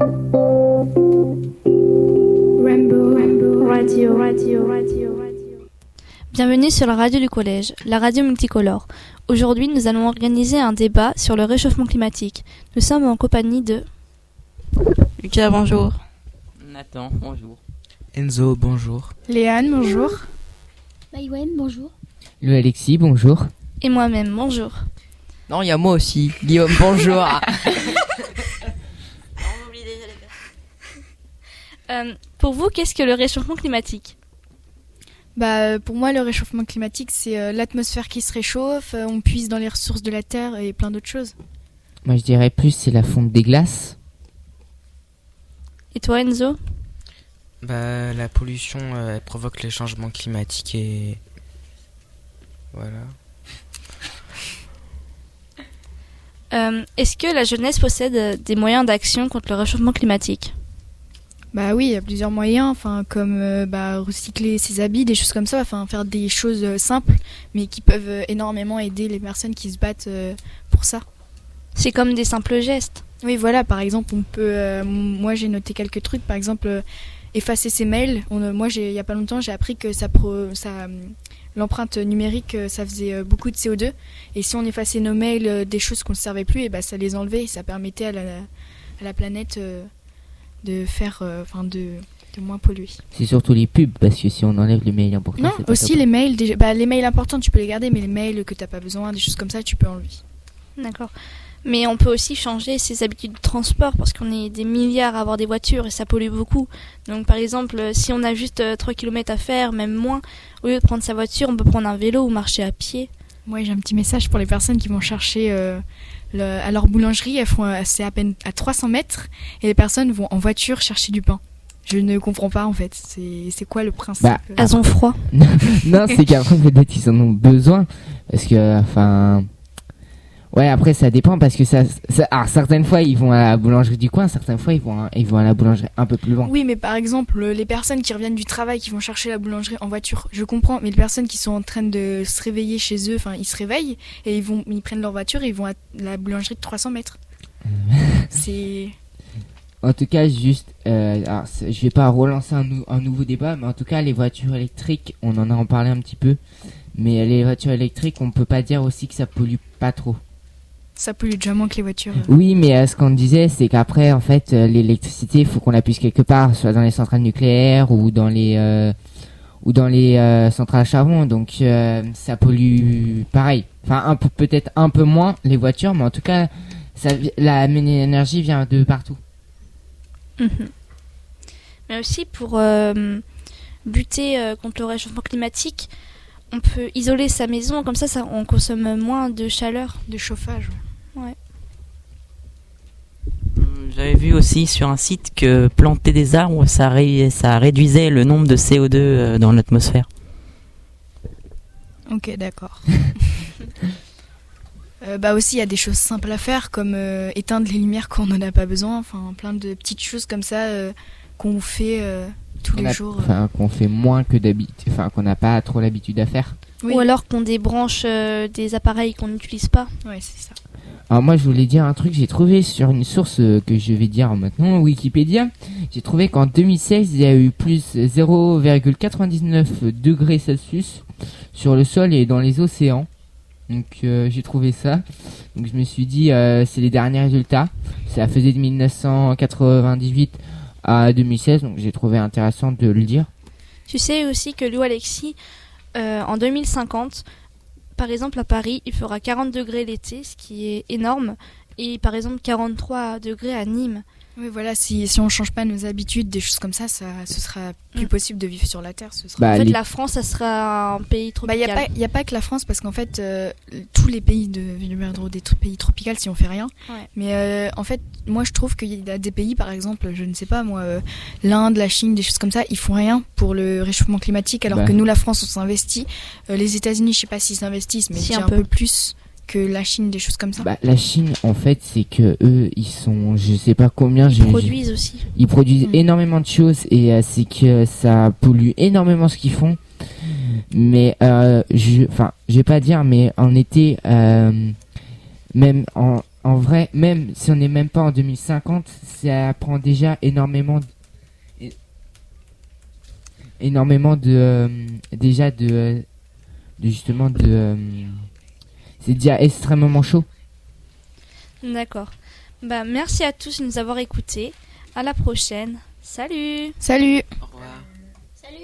Radio, radio, radio, radio. Bienvenue sur la radio du collège, la radio multicolore. Aujourd'hui, nous allons organiser un débat sur le réchauffement climatique. Nous sommes en compagnie de Lucas, bonjour. Nathan, bonjour. Enzo, bonjour. Léane, bonjour. Maïwen, bonjour. Le Alexis, bonjour. Et moi-même, bonjour. Non, il y a moi aussi. Guillaume, bonjour. Euh, pour vous, qu'est-ce que le réchauffement climatique? Bah, pour moi, le réchauffement climatique, c'est euh, l'atmosphère qui se réchauffe, euh, on puise dans les ressources de la Terre et plein d'autres choses. Moi, je dirais plus c'est la fonte des glaces. Et toi, Enzo? Bah, la pollution, euh, elle provoque les changements climatiques et voilà. Euh, Est-ce que la jeunesse possède euh, des moyens d'action contre le réchauffement climatique? Bah oui, il y a plusieurs moyens, enfin comme euh, bah, recycler ses habits, des choses comme ça, enfin faire des choses euh, simples, mais qui peuvent euh, énormément aider les personnes qui se battent pour ça. C'est comme des simples gestes. Oui, voilà, par exemple, on peut. moi, j'ai noté quelques trucs. Par exemple, effacer ses mails. On, moi, il y a pas longtemps, j'ai appris que ça, pro, ça, l'empreinte numérique, ça faisait beaucoup de CO2. Et si on effaçait nos mails, des choses qu'on ne servait plus, et bah, ça les enlevait. Et ça permettait à la, à la planète de faire, euh, enfin, de, de moins polluer. C'est surtout les pubs, parce que si on enlève les mails importants, Non, pas aussi top. les mails. Déjà, bah, les mails importants, tu peux les garder, mais les mails que t'as pas besoin, des choses comme ça, tu peux enlever. D'accord. Mais on peut aussi changer ses habitudes de transport parce qu'on est des milliards à avoir des voitures et ça pollue beaucoup. Donc par exemple, euh, si on a juste euh, 3 km à faire, même moins, au lieu de prendre sa voiture, on peut prendre un vélo ou marcher à pied. Moi, j'ai un petit message pour les personnes qui vont chercher euh, le- à leur boulangerie. Elles font, euh, c'est à peine à 300 mètres, et les personnes vont en voiture chercher du pain. Je ne comprends pas en fait. C'est, c'est quoi le principe? Bah, Elles ont froid. non, c'est qu'après, peut-être ils en ont besoin. Parce que, enfin. Ouais, après, ça dépend parce que ça, ça. Alors, certaines fois, ils vont à la boulangerie du coin, certaines fois, ils vont à, ils vont à la boulangerie un peu plus loin. Oui, mais par exemple, les personnes qui reviennent du travail, qui vont chercher la boulangerie en voiture, je comprends. Mais les personnes qui sont en train de se réveiller chez eux, enfin, ils se réveillent et ils vont, ils prennent leur voiture et ils vont à la boulangerie de 300 mètres. c'est En tout cas, juste, euh, alors, je vais pas relancer un, nou- un nouveau débat, mais en tout cas, les voitures électriques, on en a en parlé un petit peu, mais les voitures électriques, on peut pas dire aussi que ça pollue pas trop. Ça pollue déjà moins que les voitures. Oui, mais euh, ce qu'on disait, c'est qu'après, en fait, euh, l'électricité, il faut qu'on la puisse quelque part, soit dans les centrales nucléaires ou dans les euh, ou dans les centrales à charbon. Donc, ça pollue pareil. Enfin, peut-être un peu moins les voitures, mais en tout cas, ça, la énergie vient de partout. Mhm. Mais aussi pour buter contre le réchauffement climatique, on peut isoler sa maison, comme ça, ça on consomme moins de chaleur. De chauffage. J'avais vu aussi sur un site que planter des arbres, ça, ré- ça réduisait le nombre de CO2 euh, dans l'atmosphère. Ok, d'accord. Euh, bah aussi, il y a des choses simples à faire, comme euh, éteindre les lumières quand on n'en a pas besoin. Enfin, plein de petites choses comme ça euh, qu'on fait euh, tous On les a- jours. Enfin, qu'on fait moins que d'habitude, enfin, qu'on n'a pas trop l'habitude à faire. Oui. Ou alors qu'on débranche euh, des appareils qu'on n'utilise pas. Ouais, c'est ça. Alors moi je voulais dire un truc, j'ai trouvé sur une source euh, que je vais dire maintenant, Wikipédia, j'ai trouvé qu'en 2016 il y a eu plus 0,99 degrés Celsius sur le sol et dans les océans. Donc euh, j'ai trouvé ça. Donc je me suis dit euh, c'est les derniers résultats. Ça faisait de 1998 à 2016, donc j'ai trouvé intéressant de le dire. Tu sais aussi que Lou Alexis, en 2050, par exemple à Paris, il fera 40 degrés l'été, ce qui est énorme, et par exemple 43 degrés à Nîmes. Oui, voilà, si, si on change pas nos habitudes, des choses comme ça, ça ce sera plus Mm. possible de vivre sur la Terre. Ce sera... Bah, en fait, les- la France, ça sera un pays Bah, il n'y tropical. a, pas- y a pas que la France, parce qu'en fait, euh, tous les pays de des pays tropicaux, si on fait rien. Ouais. Mais euh, en fait, moi, je trouve qu'il y a des pays, par exemple, je ne sais pas, moi, euh, l'Inde, la Chine, des choses comme ça, ils font rien pour le réchauffement climatique, alors Bah. que nous, la France, on s'investit. Euh, les États-Unis, je sais pas s'ils s'investissent, mais Si, un un peu. peu. plus que la Chine, des choses comme ça. Bah, la Chine en fait c'est que eux ils sont je sais pas combien Ils produisent aussi. Ils produisent Mm. énormément de choses et euh, c'est que ça pollue énormément ce qu'ils font. Mais euh, je, enfin, je vais pas dire, mais en été, euh, même en, en vrai, même si on n'est même pas en 2050, ça prend déjà énormément, de, énormément de, euh, déjà de, euh, de justement de, c'est déjà extrêmement chaud. D'accord. Bah, merci à tous de nous avoir écoutés. À la prochaine. Salut Salut Au revoir.